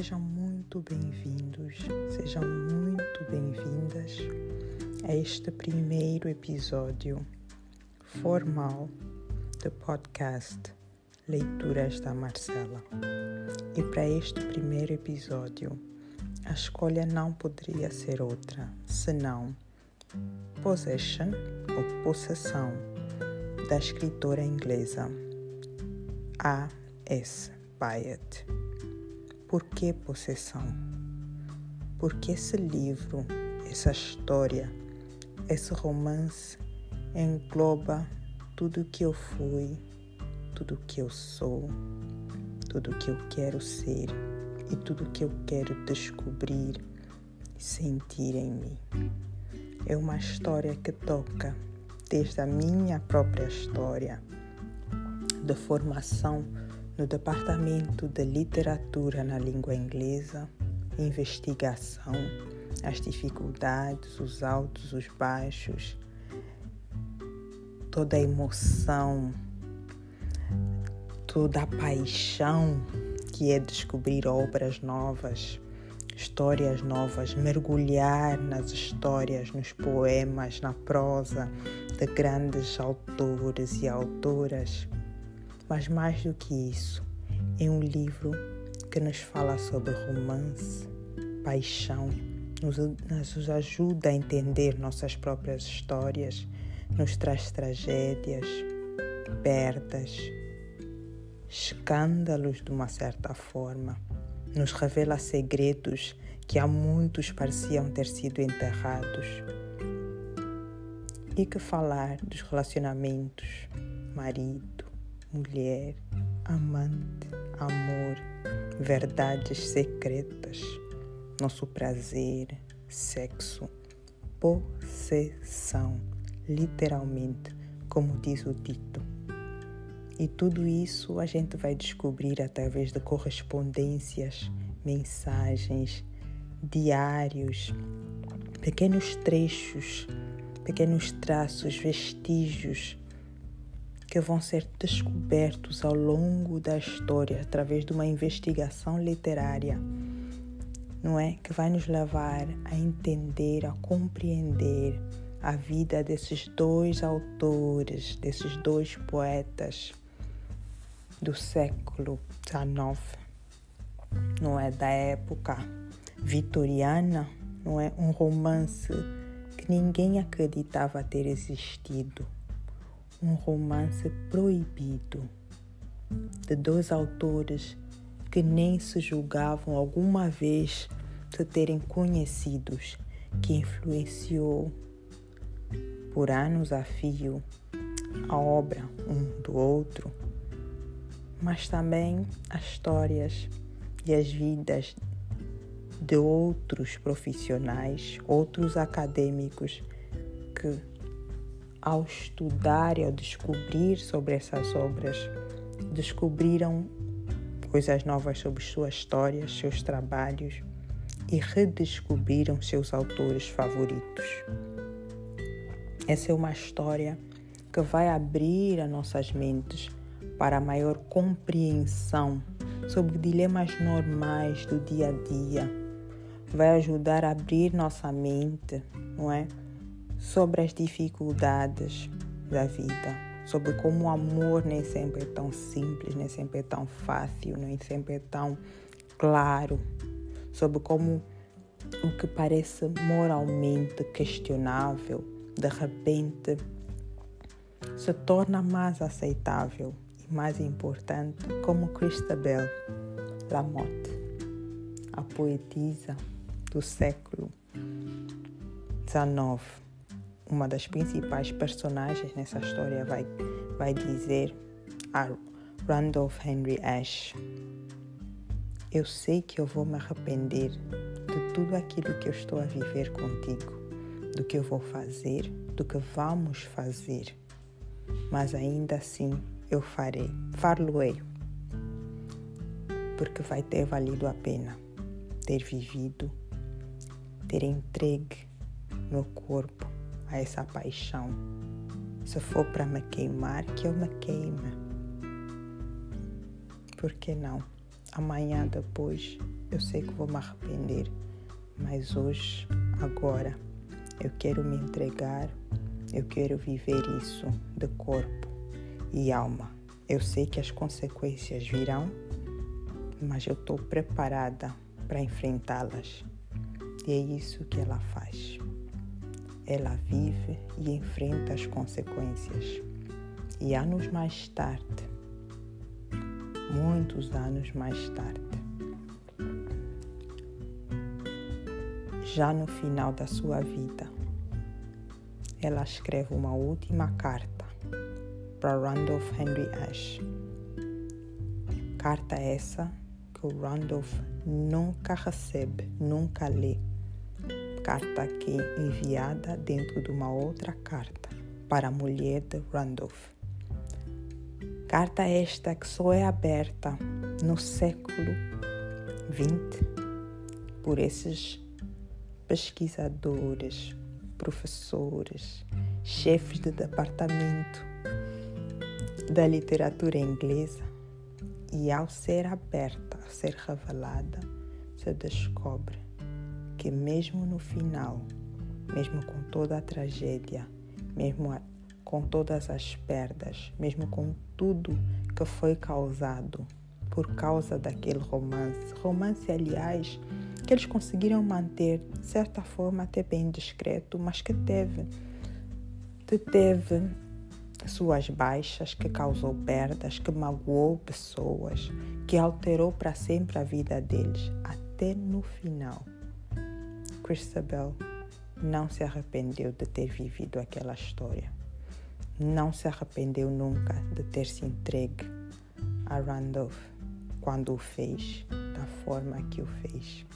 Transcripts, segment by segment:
Sejam muito bem-vindos, sejam muito bem-vindas a este primeiro episódio formal do podcast Leituras da Marcela. E para este primeiro episódio, a escolha não poderia ser outra senão Possession ou Possessão da escritora inglesa A. S. Byatt. Por que possessão? Porque esse livro, essa história, esse romance engloba tudo que eu fui, tudo que eu sou, tudo que eu quero ser e tudo que eu quero descobrir e sentir em mim. É uma história que toca desde a minha própria história de formação no Departamento de Literatura na Língua Inglesa, investigação, as dificuldades, os altos, os baixos, toda a emoção, toda a paixão que é descobrir obras novas, histórias novas, mergulhar nas histórias, nos poemas, na prosa de grandes autores e autoras mas mais do que isso, é um livro que nos fala sobre romance, paixão, nos, nos ajuda a entender nossas próprias histórias, nos traz tragédias, perdas, escândalos de uma certa forma, nos revela segredos que há muitos pareciam ter sido enterrados. E que falar dos relacionamentos, marido, mulher, amante, amor, verdades secretas, nosso prazer, sexo, possessão, literalmente, como diz o Tito. E tudo isso a gente vai descobrir através de correspondências, mensagens, diários, pequenos trechos, pequenos traços, vestígios que vão ser descobertos ao longo da história através de uma investigação literária, não é? Que vai nos levar a entender, a compreender a vida desses dois autores, desses dois poetas do século XIX, não é? Da época vitoriana, não é? Um romance que ninguém acreditava ter existido um romance proibido de dois autores que nem se julgavam alguma vez de terem conhecidos, que influenciou por anos a fio a obra um do outro, mas também as histórias e as vidas de outros profissionais, outros acadêmicos que ao estudar e ao descobrir sobre essas obras, descobriram coisas novas sobre suas histórias, seus trabalhos e redescobriram seus autores favoritos. Essa é uma história que vai abrir as nossas mentes para maior compreensão sobre dilemas normais do dia a dia. Vai ajudar a abrir nossa mente, não é? Sobre as dificuldades da vida, sobre como o amor nem sempre é tão simples, nem sempre é tão fácil, nem sempre é tão claro, sobre como o que parece moralmente questionável, de repente, se torna mais aceitável e mais importante, como Christabel Lamotte, a poetisa do século XIX uma das principais personagens nessa história vai, vai dizer a Randolph Henry Ash: Eu sei que eu vou me arrepender de tudo aquilo que eu estou a viver contigo, do que eu vou fazer, do que vamos fazer, mas ainda assim eu farei, far-lo-ei, porque vai ter valido a pena ter vivido, ter entregue meu corpo a essa paixão. Se for para me queimar, que eu me queime. Por que não? Amanhã depois eu sei que vou me arrepender, mas hoje, agora, eu quero me entregar, eu quero viver isso de corpo e alma. Eu sei que as consequências virão, mas eu estou preparada para enfrentá-las. E é isso que ela faz. Ela vive e enfrenta as consequências. E anos mais tarde, muitos anos mais tarde, já no final da sua vida, ela escreve uma última carta para Randolph Henry Ash. Carta essa que o Randolph nunca recebe, nunca lê. Carta que enviada dentro de uma outra carta para a mulher de Randolph. Carta esta que só é aberta no século XX por esses pesquisadores, professores, chefes de departamento da literatura inglesa e ao ser aberta, ao ser revelada, se descobre que mesmo no final, mesmo com toda a tragédia, mesmo com todas as perdas, mesmo com tudo que foi causado por causa daquele romance, romance aliás que eles conseguiram manter de certa forma até bem discreto, mas que teve, que teve suas baixas, que causou perdas, que magoou pessoas, que alterou para sempre a vida deles, até no final. Christabel não se arrependeu de ter vivido aquela história. Não se arrependeu nunca de ter se entregue a Randolph quando o fez, da forma que o fez.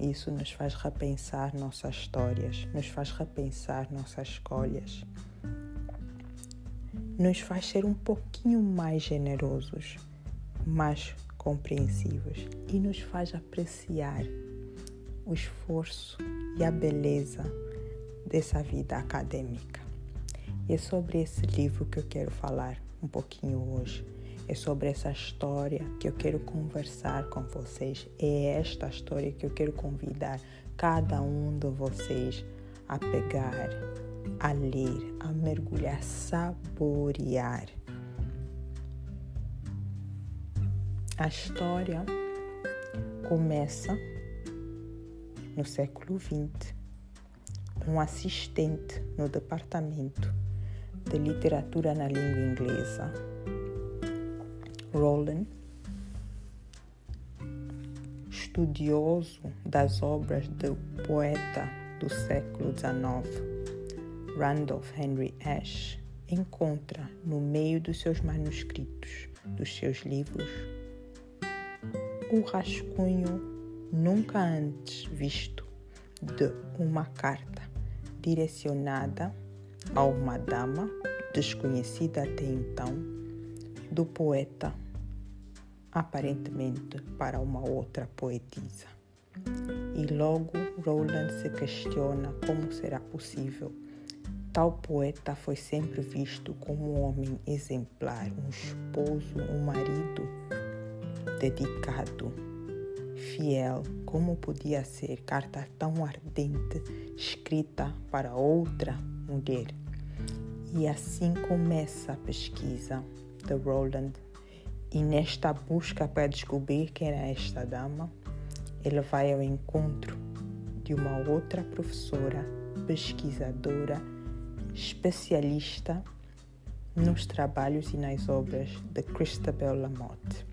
Isso nos faz repensar nossas histórias, nos faz repensar nossas escolhas nos faz ser um pouquinho mais generosos, mais compreensivos e nos faz apreciar o esforço e a beleza dessa vida acadêmica. E é sobre esse livro que eu quero falar um pouquinho hoje. É sobre essa história que eu quero conversar com vocês. É esta história que eu quero convidar cada um de vocês a pegar, a ler, a mergulhar, saborear. A história começa no século XX. Um assistente no departamento de literatura na língua inglesa, Roland, estudioso das obras do poeta do século XIX, Randolph Henry Ashe encontra no meio dos seus manuscritos, dos seus livros, o rascunho nunca antes visto de uma carta direcionada a uma dama desconhecida até então do poeta, aparentemente para uma outra poetisa. E logo Roland se questiona como será possível Tal poeta foi sempre visto como um homem exemplar, um esposo, um marido dedicado, fiel. Como podia ser carta tão ardente escrita para outra mulher? E assim começa a pesquisa de Roland. E nesta busca para descobrir quem era esta dama, ele vai ao encontro de uma outra professora, pesquisadora especialista nos trabalhos e nas obras de Christabel Lamotte,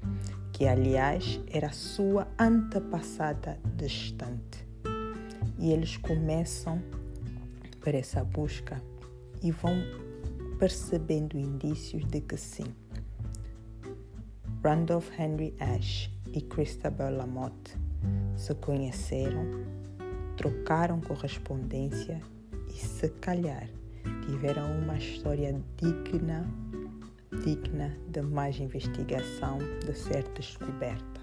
que aliás era sua antepassada distante. E eles começam por essa busca e vão percebendo indícios de que sim. Randolph Henry Ashe e Christabel Lamotte se conheceram, trocaram correspondência e, se calhar, tiveram uma história digna, digna de mais investigação, de ser descoberta.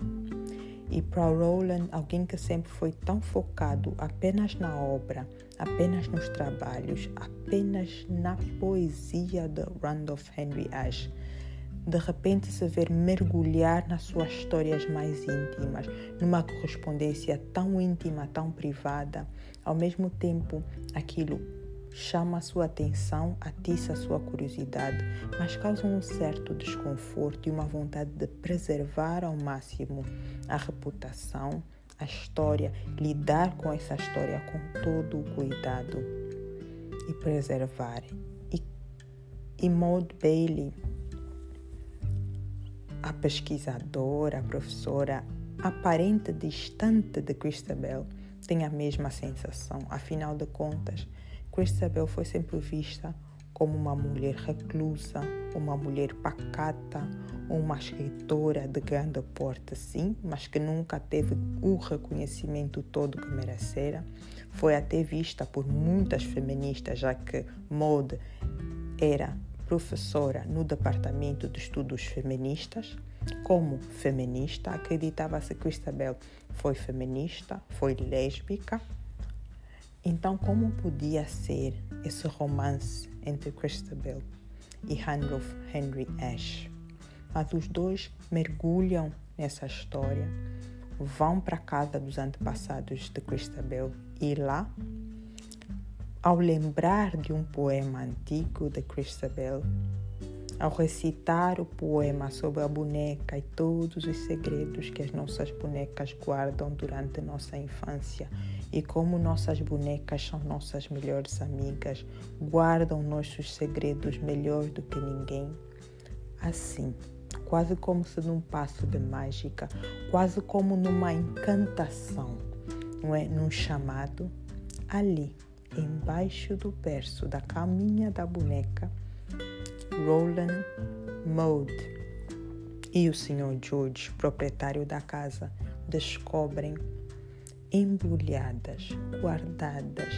E para Roland, alguém que sempre foi tão focado apenas na obra, apenas nos trabalhos, apenas na poesia de Randolph Henry Ashe, de repente se ver mergulhar nas suas histórias mais íntimas, numa correspondência tão íntima, tão privada. Ao mesmo tempo, aquilo chama a sua atenção, atiça a sua curiosidade, mas causa um certo desconforto e uma vontade de preservar ao máximo a reputação, a história, lidar com essa história com todo o cuidado e preservar. E, e Maud Bailey, a pesquisadora, a professora aparente distante de Christabel, tem a mesma sensação. Afinal de contas, Christabel foi sempre vista como uma mulher reclusa, uma mulher pacata, uma escritora de grande porte, sim, mas que nunca teve o reconhecimento todo que merecera. Foi até vista por muitas feministas, já que Maud era professora no Departamento de Estudos Feministas. Como feminista, acreditava-se que Christabel foi feminista, foi lésbica então, como podia ser esse romance entre Christabel e Randolph Henry Ash? Mas os dois mergulham nessa história, vão para a casa dos antepassados de Christabel e lá, ao lembrar de um poema antigo de Christabel, ao recitar o poema sobre a boneca e todos os segredos que as nossas bonecas guardam durante nossa infância e como nossas bonecas são nossas melhores amigas, guardam nossos segredos melhor do que ninguém. Assim, quase como se num passo de mágica, quase como numa encantação, não é? Num chamado, ali, embaixo do berço da caminha da boneca, Roland Maud e o Sr. George, proprietário da casa, descobrem embrulhadas, guardadas,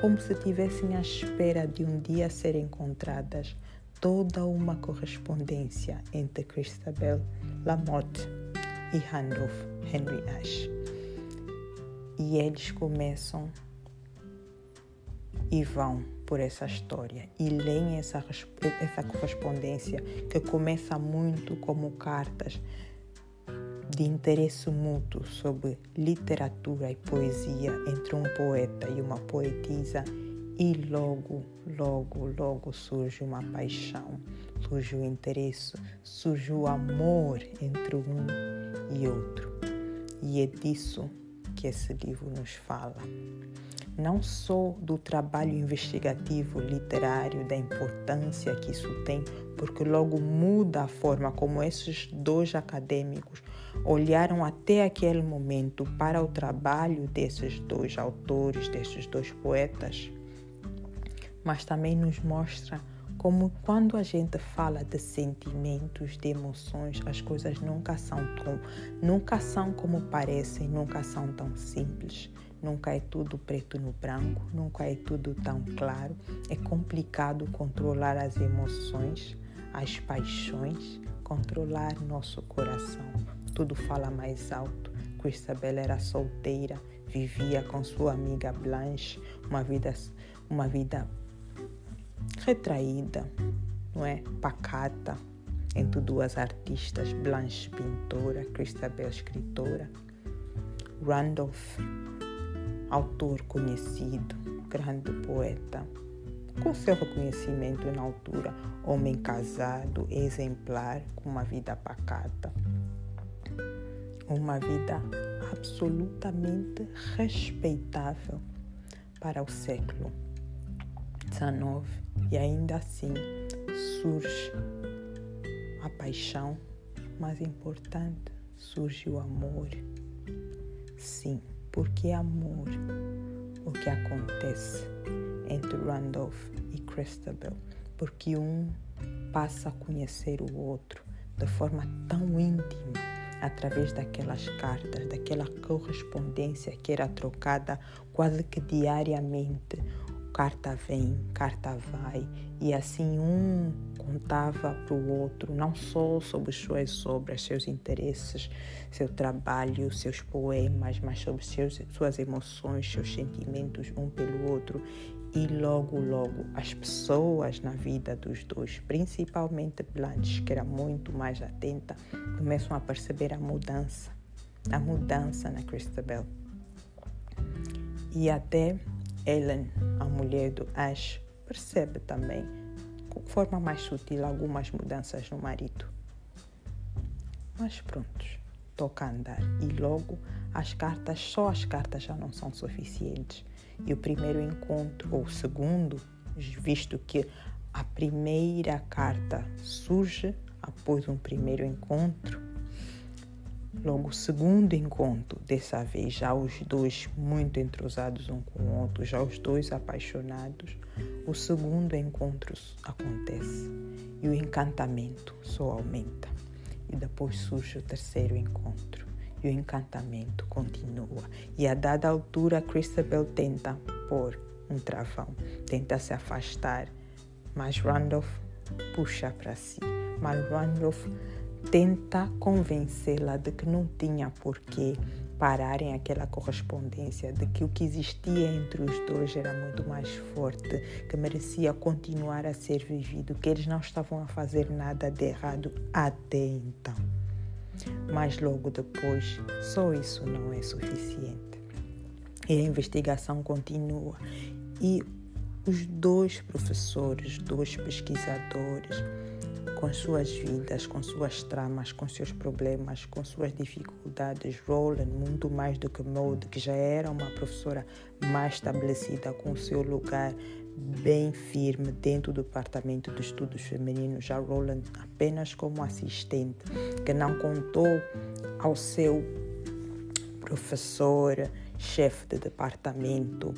como se estivessem à espera de um dia ser encontradas, toda uma correspondência entre Christabel Lamotte e Randolph Henry Ash. E eles começam e vão por essa história e leem essa, essa correspondência que começa muito como cartas de interesse mútuo sobre literatura e poesia entre um poeta e uma poetisa e logo, logo, logo surge uma paixão, surge o interesse, surge o amor entre um e outro. E é disso que esse livro nos fala não só do trabalho investigativo literário, da importância que isso tem, porque logo muda a forma como esses dois acadêmicos olharam até aquele momento para o trabalho desses dois autores, desses dois poetas, mas também nos mostra como quando a gente fala de sentimentos, de emoções, as coisas nunca são tão, nunca são como parecem, nunca são tão simples. Nunca é tudo preto no branco, nunca é tudo tão claro. É complicado controlar as emoções, as paixões, controlar nosso coração. Tudo fala mais alto. Christabel era solteira, vivia com sua amiga Blanche, uma vida, uma vida retraída, não é? Pacata, entre duas artistas, Blanche pintora, Christabel escritora. Randolph autor conhecido, grande poeta, com seu reconhecimento na altura, homem casado, exemplar, com uma vida pacata, uma vida absolutamente respeitável para o século XIX e ainda assim surge a paixão, mais importante, surge o amor. Sim porque é amor o que acontece entre Randolph e Christabel, porque um passa a conhecer o outro de forma tão íntima através daquelas cartas, daquela correspondência que era trocada quase que diariamente carta vem, carta vai, e assim um contava para o outro não só sobre suas obras, seus interesses, seu trabalho, seus poemas, mas sobre seus, suas emoções, seus sentimentos um pelo outro. E logo, logo, as pessoas na vida dos dois, principalmente Blanche, que era muito mais atenta, começam a perceber a mudança, a mudança na Christabel. E até Ellen, a mulher do Ash, percebe também, de forma mais sutil, algumas mudanças no marido. Mas prontos, toca andar. E logo as cartas, só as cartas já não são suficientes. E o primeiro encontro, ou o segundo, visto que a primeira carta surge após um primeiro encontro, Logo, o segundo encontro, dessa vez já os dois muito entrosados um com o outro, já os dois apaixonados, o segundo encontro acontece e o encantamento só aumenta. E depois surge o terceiro encontro e o encantamento continua. E a dada altura, Christabel tenta pôr um travão, tenta se afastar, mas Randolph puxa para si. Mas Randolph tenta convencê-la de que não tinha porquê pararem aquela correspondência, de que o que existia entre os dois era muito mais forte, que merecia continuar a ser vivido, que eles não estavam a fazer nada de errado até então. Mas logo depois, só isso não é suficiente. E a investigação continua. E os dois professores, dois pesquisadores, com suas vidas, com suas tramas, com seus problemas, com suas dificuldades. Roland, muito mais do que Maud, que já era uma professora mais estabelecida, com seu lugar bem firme dentro do departamento de estudos femininos. Já Roland apenas como assistente, que não contou ao seu professor, chefe de departamento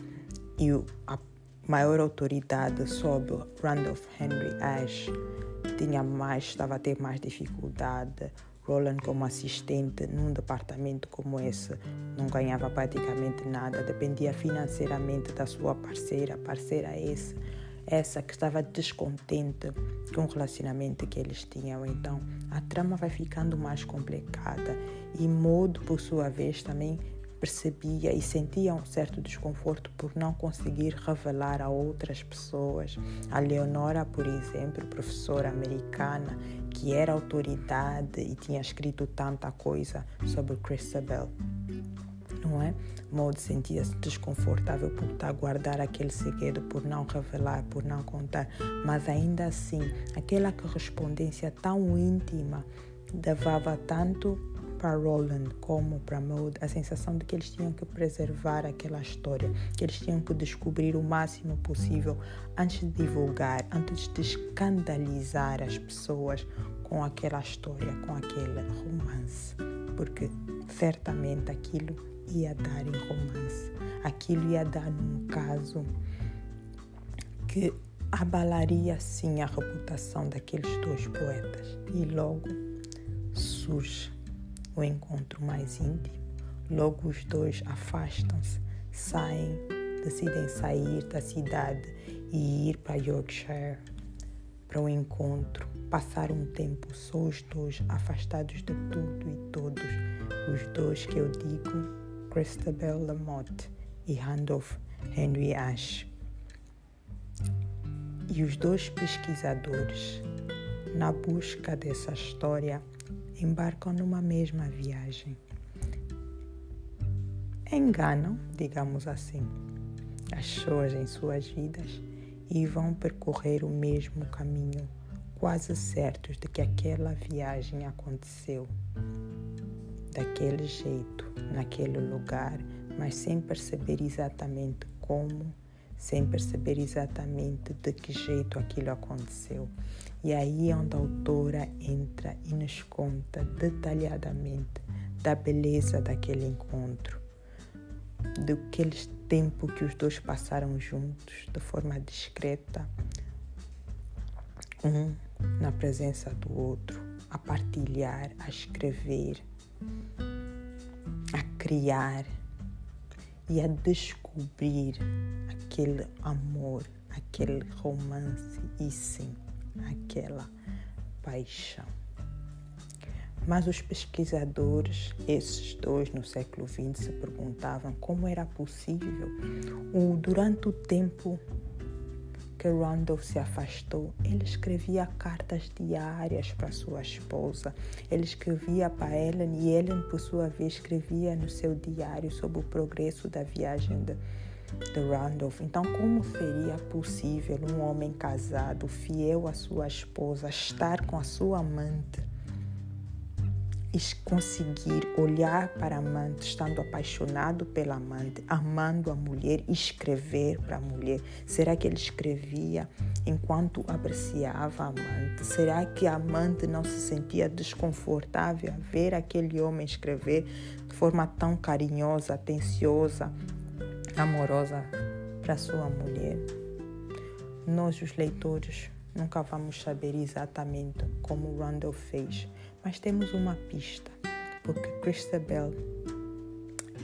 e a maior autoridade sobre Randolph Henry Ash tinha mais, estava a ter mais dificuldade. Roland, como assistente num departamento como esse, não ganhava praticamente nada, dependia financeiramente da sua parceira, parceira esse, essa que estava descontente com o relacionamento que eles tinham. Então, a trama vai ficando mais complicada e Modo, por sua vez, também percebia e sentia um certo desconforto por não conseguir revelar a outras pessoas. A Leonora, por exemplo, professora americana, que era autoridade e tinha escrito tanta coisa sobre Christabel, não é? Maud sentia-se desconfortável por estar a guardar aquele segredo, por não revelar, por não contar, mas ainda assim, aquela correspondência tão íntima levava tanto para Roland como para Maud a sensação de que eles tinham que preservar aquela história, que eles tinham que descobrir o máximo possível antes de divulgar, antes de escandalizar as pessoas com aquela história, com aquele romance, porque certamente aquilo ia dar em romance, aquilo ia dar num caso que abalaria sim a reputação daqueles dois poetas. E logo surge o encontro mais íntimo. Logo os dois afastam-se, saem, decidem sair da cidade e ir para Yorkshire para o encontro, passar um tempo só os dois, afastados de tudo e todos. Os dois que eu digo, Christabel Lamotte e Randolph Henry Ash. E os dois pesquisadores, na busca dessa história, embarcam numa mesma viagem. Enganam, digamos assim, as pessoas em suas vidas e vão percorrer o mesmo caminho, quase certos de que aquela viagem aconteceu daquele jeito, naquele lugar, mas sem perceber exatamente como, sem perceber exatamente de que jeito aquilo aconteceu. E aí é onde a autora entra e nos conta detalhadamente da beleza daquele encontro, do aquele tempo que os dois passaram juntos de forma discreta, um na presença do outro, a partilhar, a escrever, a criar e a descobrir aquele amor, aquele romance e sim aquela paixão. Mas os pesquisadores, esses dois no século XX, se perguntavam como era possível, o, durante o tempo que Randolph se afastou, ele escrevia cartas diárias para sua esposa. Ele escrevia para Ellen e Ellen, por sua vez, escrevia no seu diário sobre o progresso da viagem de, de Randolph. Então, como seria possível um homem casado, fiel à sua esposa, estar com a sua amante? Conseguir olhar para a amante, estando apaixonado pela amante, amando a mulher, escrever para a mulher. Será que ele escrevia enquanto apreciava a amante? Será que a amante não se sentia desconfortável a ver aquele homem escrever de forma tão carinhosa, atenciosa, amorosa para sua mulher? Nós, os leitores, nunca vamos saber exatamente como Randall fez mas temos uma pista, porque Christabel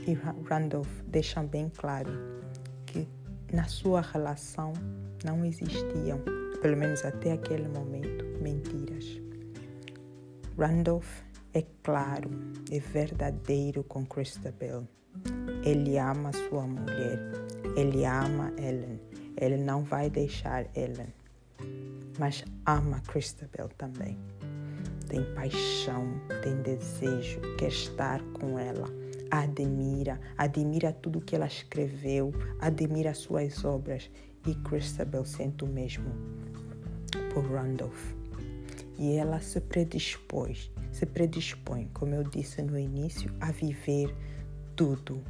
e Randolph deixam bem claro que na sua relação não existiam, pelo menos até aquele momento, mentiras. Randolph é claro, é verdadeiro com Christabel. Ele ama sua mulher, ele ama Ellen, ele não vai deixar Ellen, mas ama Christabel também tem paixão, tem desejo, quer estar com ela. Admira, admira tudo que ela escreveu, admira suas obras. E Christabel sente o mesmo por Randolph. E ela se predispôs, se predispõe, como eu disse no início, a viver tudo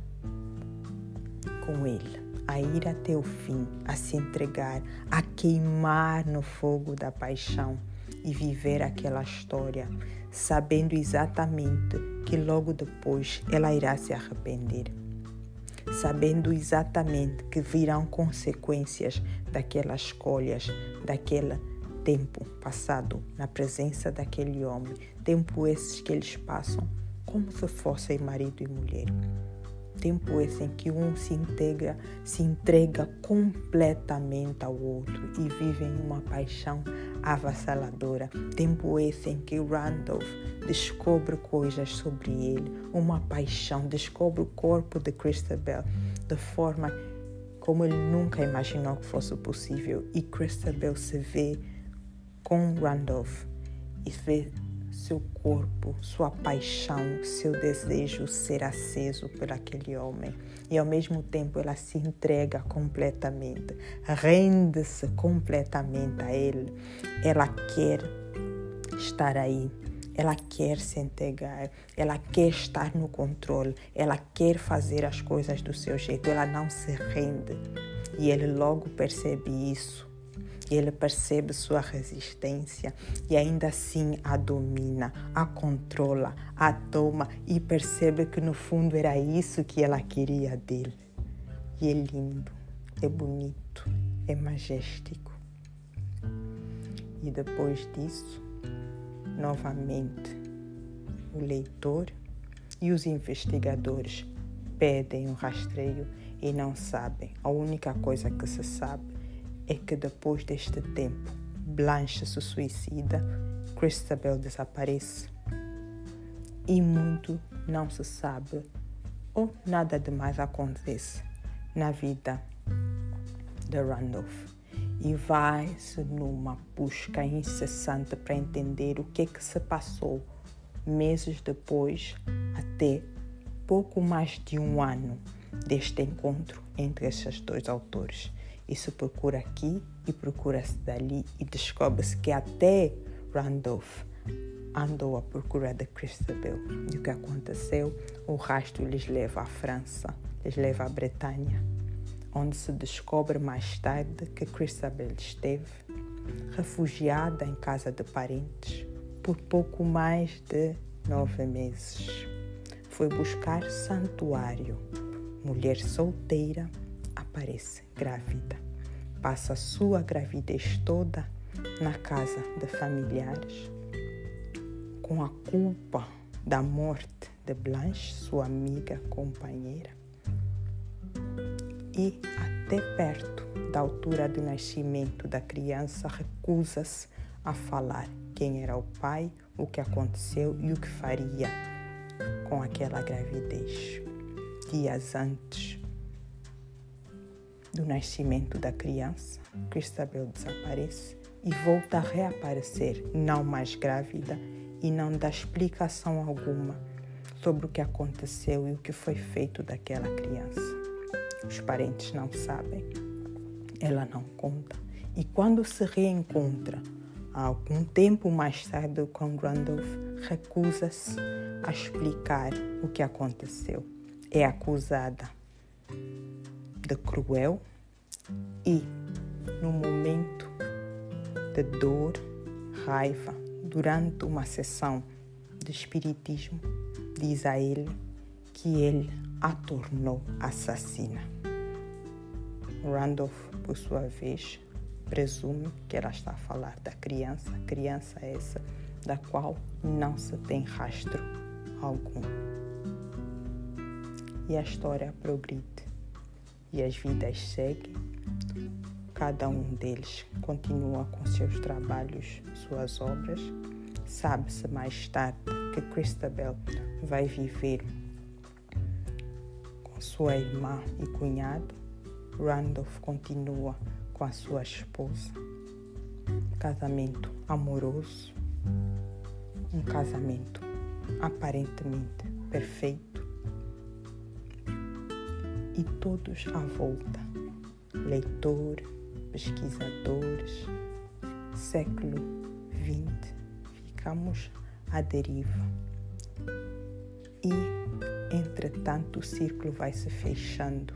com ele, a ir até o fim, a se entregar, a queimar no fogo da paixão e viver aquela história, sabendo exatamente que logo depois ela irá se arrepender, sabendo exatamente que virão consequências daquelas escolhas, daquele tempo passado na presença daquele homem, tempo esses que eles passam como se fossem marido e mulher tempo esse em que um se integra, se entrega completamente ao outro e vive em uma paixão avassaladora. Tempo esse em que Randolph descobre coisas sobre ele, uma paixão, descobre o corpo de Christabel de forma como ele nunca imaginou que fosse possível. E Christabel se vê com Randolph e vê seu corpo, sua paixão, seu desejo ser aceso por aquele homem. E ao mesmo tempo ela se entrega completamente, rende-se completamente a ele. Ela quer estar aí. Ela quer se entregar, ela quer estar no controle, ela quer fazer as coisas do seu jeito, ela não se rende. E ele logo percebe isso ele percebe sua resistência e ainda assim a domina, a controla, a toma e percebe que no fundo era isso que ela queria dele. E é lindo, é bonito, é majestico. E depois disso, novamente, o leitor e os investigadores pedem o um rastreio e não sabem. A única coisa que se sabe é que depois deste tempo, Blanche se suicida, Christabel desaparece e muito não se sabe ou nada demais acontece na vida de Randolph e vai-se numa busca incessante para entender o que é que se passou meses depois, até pouco mais de um ano deste encontro entre esses dois autores. Se procura aqui e procura-se dali e descobre-se que até Randolph andou à procura de Christabel. E o que aconteceu? O rastro lhes leva à França, lhes leva à Bretanha, onde se descobre mais tarde que Christabel esteve refugiada em casa de parentes por pouco mais de nove meses. Foi buscar santuário. Mulher solteira aparece grávida. Passa a sua gravidez toda na casa de familiares, com a culpa da morte de Blanche, sua amiga companheira. E até perto da altura do nascimento da criança, recusa-se a falar quem era o pai, o que aconteceu e o que faria com aquela gravidez. Dias antes do nascimento da criança, Christabel desaparece e volta a reaparecer, não mais grávida e não dá explicação alguma sobre o que aconteceu e o que foi feito daquela criança. Os parentes não sabem, ela não conta. E quando se reencontra, algum tempo mais tarde com Randolph, recusa-se a explicar o que aconteceu. É acusada de cruel e, no momento de dor, raiva, durante uma sessão de espiritismo, diz a ele que ele a tornou assassina. Randolph, por sua vez, presume que ela está a falar da criança, criança essa da qual não se tem rastro algum. E a história progride e as vidas seguem. Cada um deles continua com seus trabalhos, suas obras. Sabe-se mais tarde que Christabel vai viver com sua irmã e cunhado. Randolph continua com a sua esposa. Casamento amoroso, um casamento aparentemente perfeito. E todos à volta, leitor, pesquisadores, século XX, ficamos à deriva. E, entretanto, o círculo vai se fechando.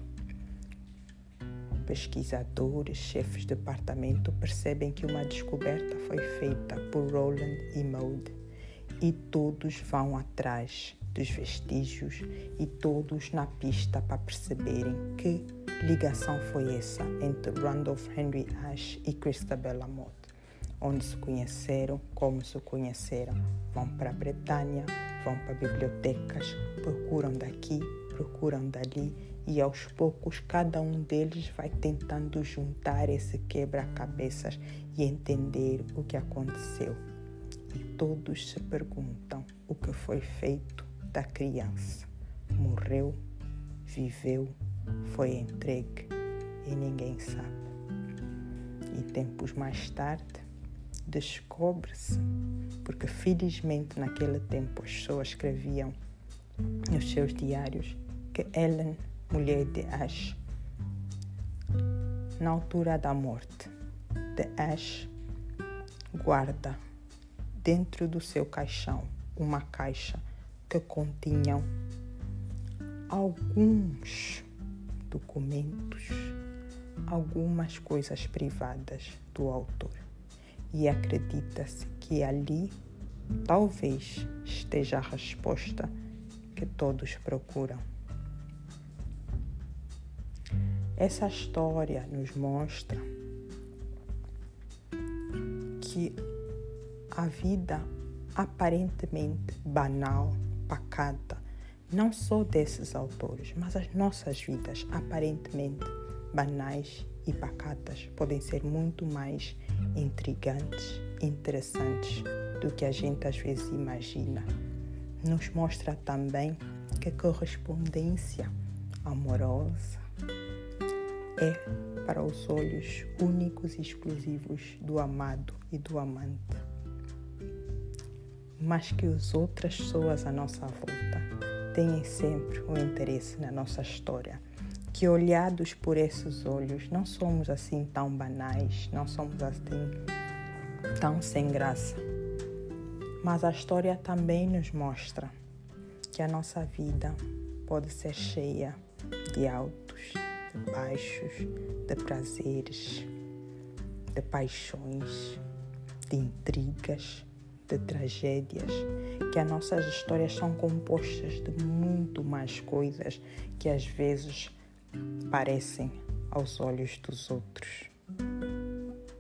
Pesquisadores, chefes de departamento percebem que uma descoberta foi feita por Roland e Maud e todos vão atrás dos vestígios e todos na pista para perceberem que ligação foi essa entre Randolph Henry Ash e Christabel Amott. Onde se conheceram, como se conheceram. Vão para a Bretanha, vão para bibliotecas, procuram daqui, procuram dali e aos poucos cada um deles vai tentando juntar esse quebra-cabeças e entender o que aconteceu. E todos se perguntam o que foi feito da criança. Morreu, viveu, foi entregue e ninguém sabe. E tempos mais tarde descobre-se, porque felizmente naquele tempo as pessoas escreviam nos seus diários que Ellen mulher de Ash. Na altura da morte de Ash, guarda dentro do seu caixão uma caixa que continha alguns documentos, algumas coisas privadas do autor. E acredita-se que ali talvez esteja a resposta que todos procuram. Essa história nos mostra que a vida aparentemente banal, pacata, não só desses autores, mas as nossas vidas aparentemente banais e pacatas podem ser muito mais intrigantes, interessantes do que a gente às vezes imagina. Nos mostra também que a correspondência amorosa, é para os olhos únicos e exclusivos do amado e do amante. Mas que as outras pessoas à nossa volta tenham sempre um interesse na nossa história. Que olhados por esses olhos não somos assim tão banais, não somos assim tão sem graça. Mas a história também nos mostra que a nossa vida pode ser cheia de altos de baixos, de prazeres, de paixões, de intrigas, de tragédias, que as nossas histórias são compostas de muito mais coisas que às vezes parecem aos olhos dos outros.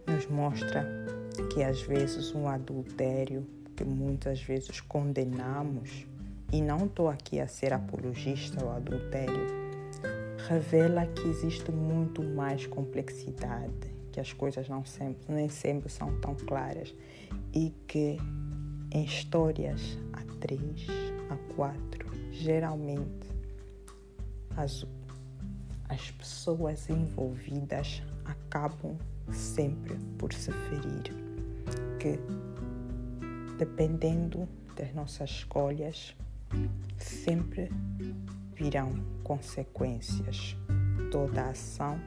Nos mostra que às vezes um adultério que muitas vezes condenamos, e não estou aqui a ser apologista ao adultério, revela que existe muito mais complexidade, que as coisas não sempre, nem sempre são tão claras e que em histórias a três, a quatro, geralmente as, as pessoas envolvidas acabam sempre por se ferir. Que dependendo das nossas escolhas, sempre virão consequências. Toda ação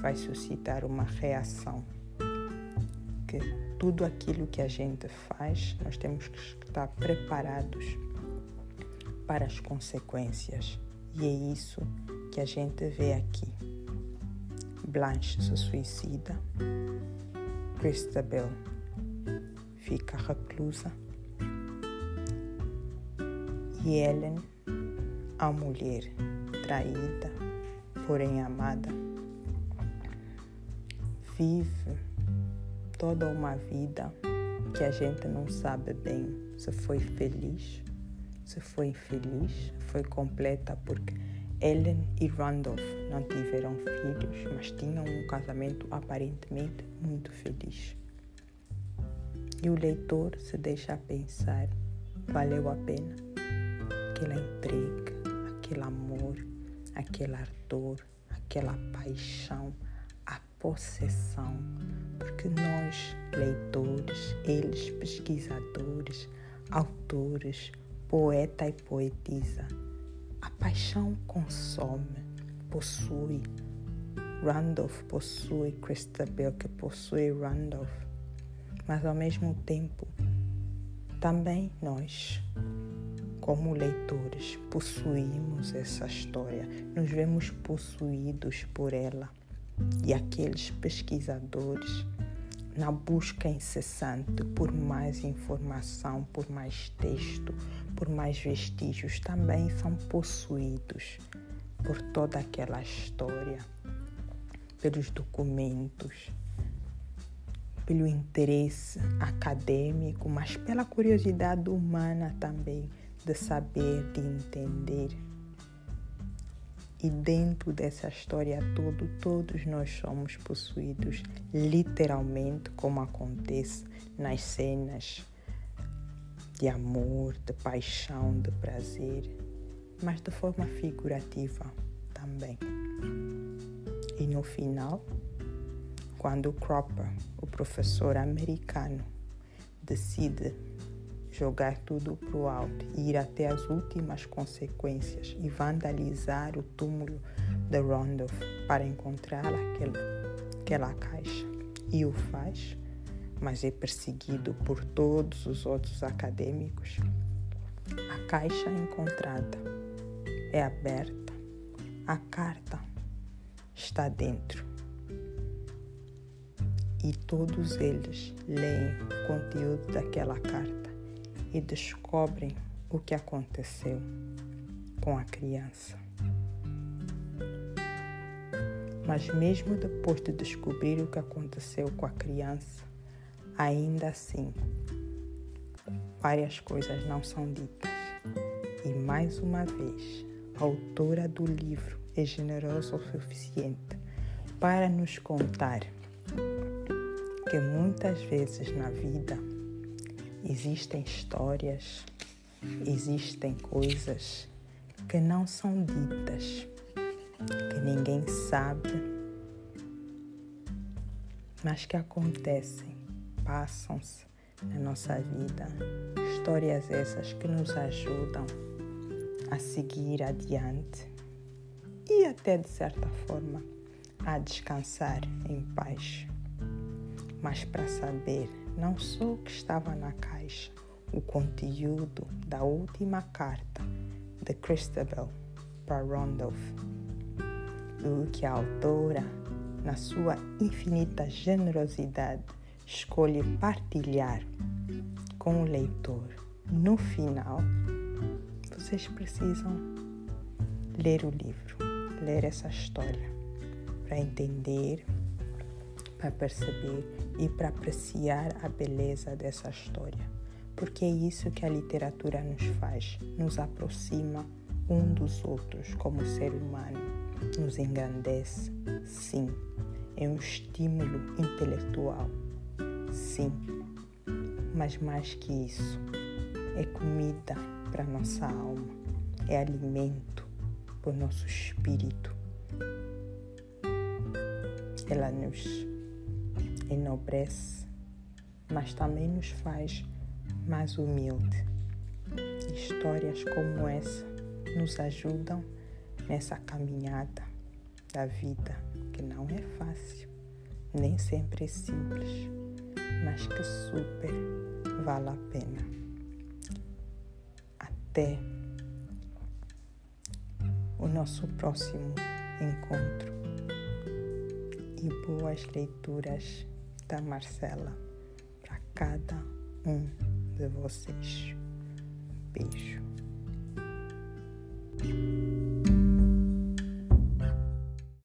vai suscitar uma reação. Que tudo aquilo que a gente faz, nós temos que estar preparados para as consequências. E é isso que a gente vê aqui. Blanche se suicida, Christabel fica reclusa e Ellen, a mulher traída, porém amada, vive toda uma vida que a gente não sabe bem se foi feliz, se foi infeliz, foi completa porque Ellen e Randolph não tiveram filhos, mas tinham um casamento aparentemente muito feliz. E o leitor se deixa pensar: valeu a pena? Aquela entrega, aquele amor, aquele ardor, aquela paixão, possessão, porque nós, leitores, eles, pesquisadores, autores, poeta e poetisa, a paixão consome, possui. Randolph possui Christabel, que possui Randolph, mas ao mesmo tempo, também nós, como leitores, possuímos essa história, nos vemos possuídos por ela e aqueles pesquisadores na busca incessante por mais informação, por mais texto, por mais vestígios, também são possuídos por toda aquela história, pelos documentos, pelo interesse acadêmico, mas pela curiosidade humana também de saber, de entender e dentro dessa história toda, todos nós somos possuídos literalmente, como acontece nas cenas de amor, de paixão, de prazer, mas de forma figurativa também. E no final, quando Cropper, o professor americano, decide jogar tudo para o alto e ir até as últimas consequências e vandalizar o túmulo de Randolph para encontrar aquele, aquela caixa. E o faz, mas é perseguido por todos os outros acadêmicos. A caixa encontrada é aberta, a carta está dentro. E todos eles leem o conteúdo daquela carta e descobrem o que aconteceu com a criança. Mas, mesmo depois de descobrir o que aconteceu com a criança, ainda assim, várias coisas não são ditas. E mais uma vez, a autora do livro é generosa o suficiente para nos contar que muitas vezes na vida Existem histórias, existem coisas que não são ditas, que ninguém sabe, mas que acontecem, passam-se na nossa vida. Histórias essas que nos ajudam a seguir adiante e até de certa forma a descansar em paz. Mas para saber não só o que estava na caixa, o conteúdo da última carta de Christabel para Randolph, o que a autora, na sua infinita generosidade, escolhe partilhar com o leitor. No final, vocês precisam ler o livro, ler essa história para entender para perceber e para apreciar a beleza dessa história. Porque é isso que a literatura nos faz, nos aproxima um dos outros como ser humano, nos engrandece, sim, é um estímulo intelectual, sim, mas mais que isso, é comida para nossa alma, é alimento para o nosso espírito. Ela nos enobrece, mas também nos faz mais humilde. Histórias como essa nos ajudam nessa caminhada da vida que não é fácil, nem sempre é simples, mas que super vale a pena. Até o nosso próximo encontro e boas leituras da Marcela para cada um de vocês. Beijo.